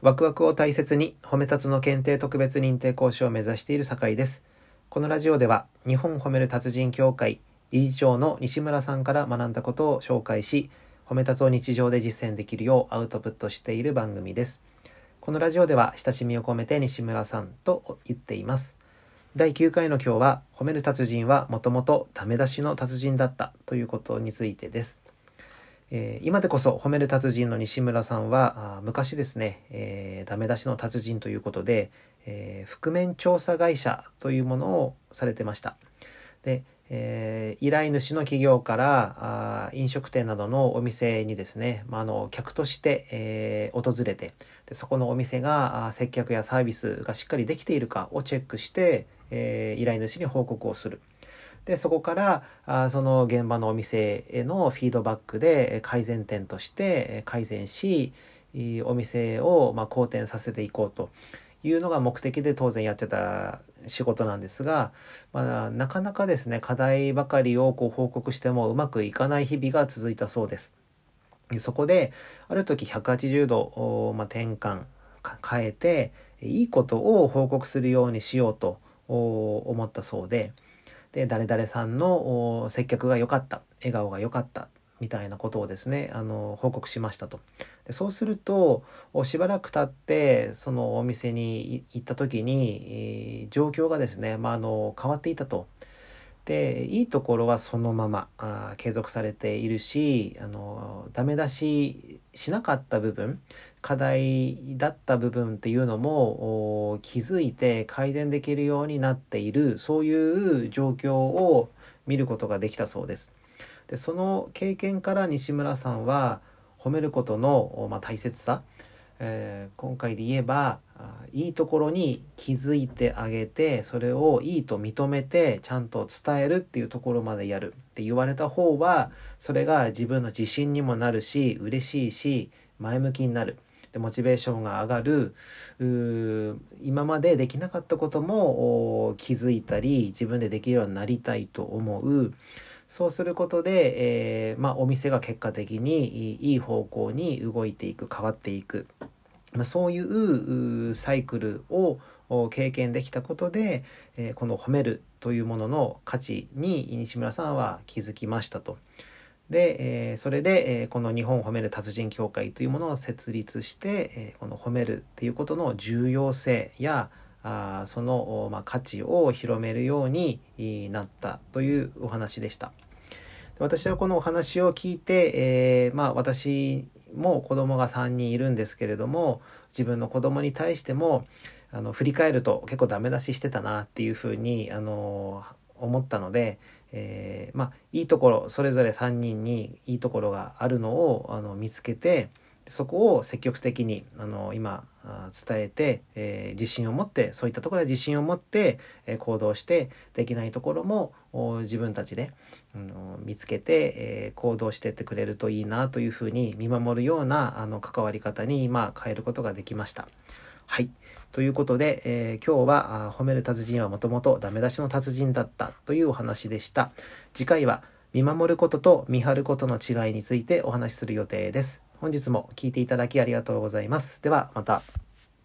ワクワクを大切に褒め立つの検定特別認定講師を目指している酒井です。このラジオでは日本褒める達人協会理事長の西村さんから学んだことを紹介し褒め立つを日常で実践できるようアウトプットしている番組です。このラジオでは親しみを込めて西村さんと言っています。第9回の今日は褒める達人はもともとダメ出しの達人だったということについてです。えー、今でこそ褒める達人の西村さんは昔ですね、えー、ダメ出しの達人ということで、えー、覆面調査会社というものをされてました。で、え、依頼主の企業からあ飲食店などのお店にですね、まあ、の客として、え、訪れてでそこのお店が接客やサービスがしっかりできているかをチェックして、え、依頼主に報告をする。でそこからあその現場のお店へのフィードバックで改善点として改善しお店をま好転させていこうというのが目的で当然やってた仕事なんですが、まあ、なかなかですね課題ばかりをこう報告してもうまくいかない日々が続いたそうです。そこである時180度、まあ、転換変えていいことを報告するようにしようと思ったそうで。で誰々さんの接客が良かった笑顔が良かったみたいなことをですねあの報告しましたと。でそうするとしばらく経ってそのお店に行った時に、えー、状況がですね、まあ、あの変わっていたと。でいいところはそのままあ継続されているしあのダメ出ししなかった部分課題だった部分っていうのも気づいて改善できるようになっているそういう状況を見ることができたそうです。でその経験から西村さんは褒めることの、まあ、大切さえー、今回で言えばいいところに気づいてあげてそれをいいと認めてちゃんと伝えるっていうところまでやるって言われた方はそれが自分の自信にもなるし嬉しいし前向きになる。でモチベーションが上がる。今までできなかったことも気づいたり自分でできるようになりたいと思う。そうすることで、えー、まあ、お店が結果的にいい方向に動いていく変わっていく、ま、そういうサイクルを経験できたことで、え、この褒めるというものの価値に西村さんは気づきましたと。で、え、それで、え、この日本褒める達人協会というものを設立して、え、この褒めるっていうことの重要性やあその、ま、価値を広めるようになったというお話でした。私はこのお話を聞いて、えー、まあ私も子供が3人いるんですけれども自分の子供に対してもあの振り返ると結構ダメ出ししてたなっていうふうにあの思ったので、えー、まあいいところそれぞれ3人にいいところがあるのをあの見つけてそこを積極的にあの今伝えて、えー、自信を持ってそういったところで自信を持って、えー、行動してできないところも自分たちで、うん、見つけて、えー、行動してってくれるといいなというふうに見守るようなあの関わり方に今変えることができました。はい。ということで、えー、今日は褒める達人はもともとダメ出しの達人だったというお話でした。次回は見守ることと見張ることの違いについてお話しする予定です。本日も聴いていただきありがとうございます。ではまた。